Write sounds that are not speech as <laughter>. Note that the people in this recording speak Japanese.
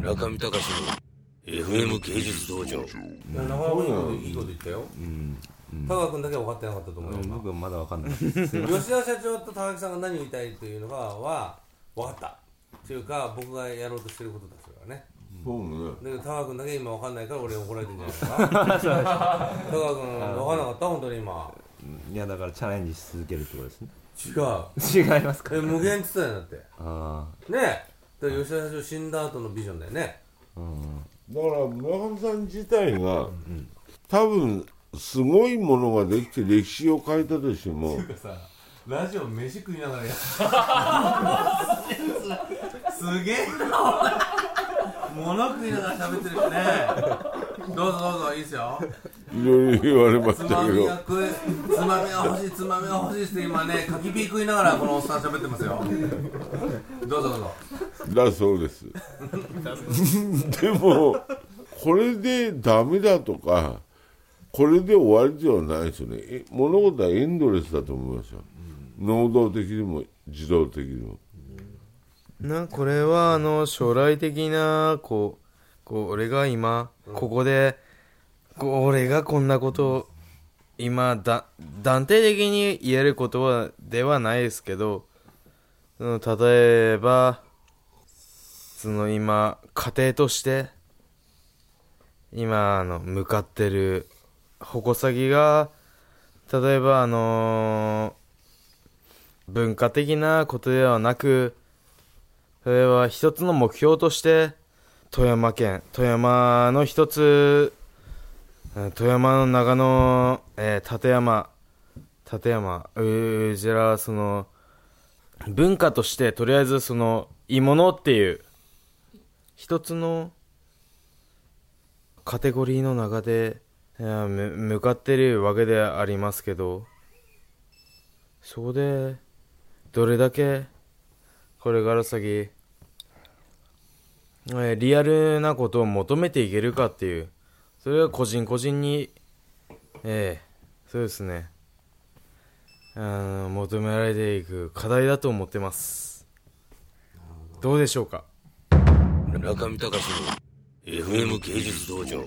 村上隆の FM 芸術道場。なかなかいいこといいこと言ったよ田川君だけは分かってなかったと思うよ今僕はまだわかんない。<laughs> 吉田社長と高木さんが何を言いたいというのがは分かった。っていうか僕がやろうとしてることだそれはね。そうね。だけど田川君だけ今分かんないから俺に怒られてるんじゃないですか？<laughs> 田川君分かんなかった？本当に今。いやだからチャレンジし続けるってことですね。違う。<laughs> 違いますか？え無限って言ってたよだって。あねえだから吉田社長死んだ後のビジョンだよね。あうん。だから村上さん自体が、多分すごいものができて歴史を変えたとしてもさラジオ飯食いながらや <laughs> すげえな俺物食いながら喋ってるしねどうぞどうぞいいっすよ。いろいろ言われましつまみたけど。が食えつまみが欲しいつまみが欲しいって今ね柿ピー食いながらこのおっさん喋ってますよ。どうぞどうぞ。だそうです。<laughs> でもこれでダメだとかこれで終わりではないですよね。え物事はエンドレスだと思いますよ、能動的にも自動的にも。なこれはあの将来的なこうこう俺が今ここでこう俺がこんなことを今だ断定的に言えることはではないですけど例えばその今家庭として今あの向かってる矛先が例えばあの文化的なことではなくそれは一つの目標として富山県富山の一つ富山の長野、えー立山立山うじらその文化としてとりあえずそのいいものっていう一つのカテゴリーの中でいやむ向かってるわけでありますけどそこでどれだけこれから先、えリアルなことを求めていけるかっていう。それは個人個人にええそうですね。あの求められていく課題だと思ってます。どうでしょうか？村上隆の FM 芸術道場。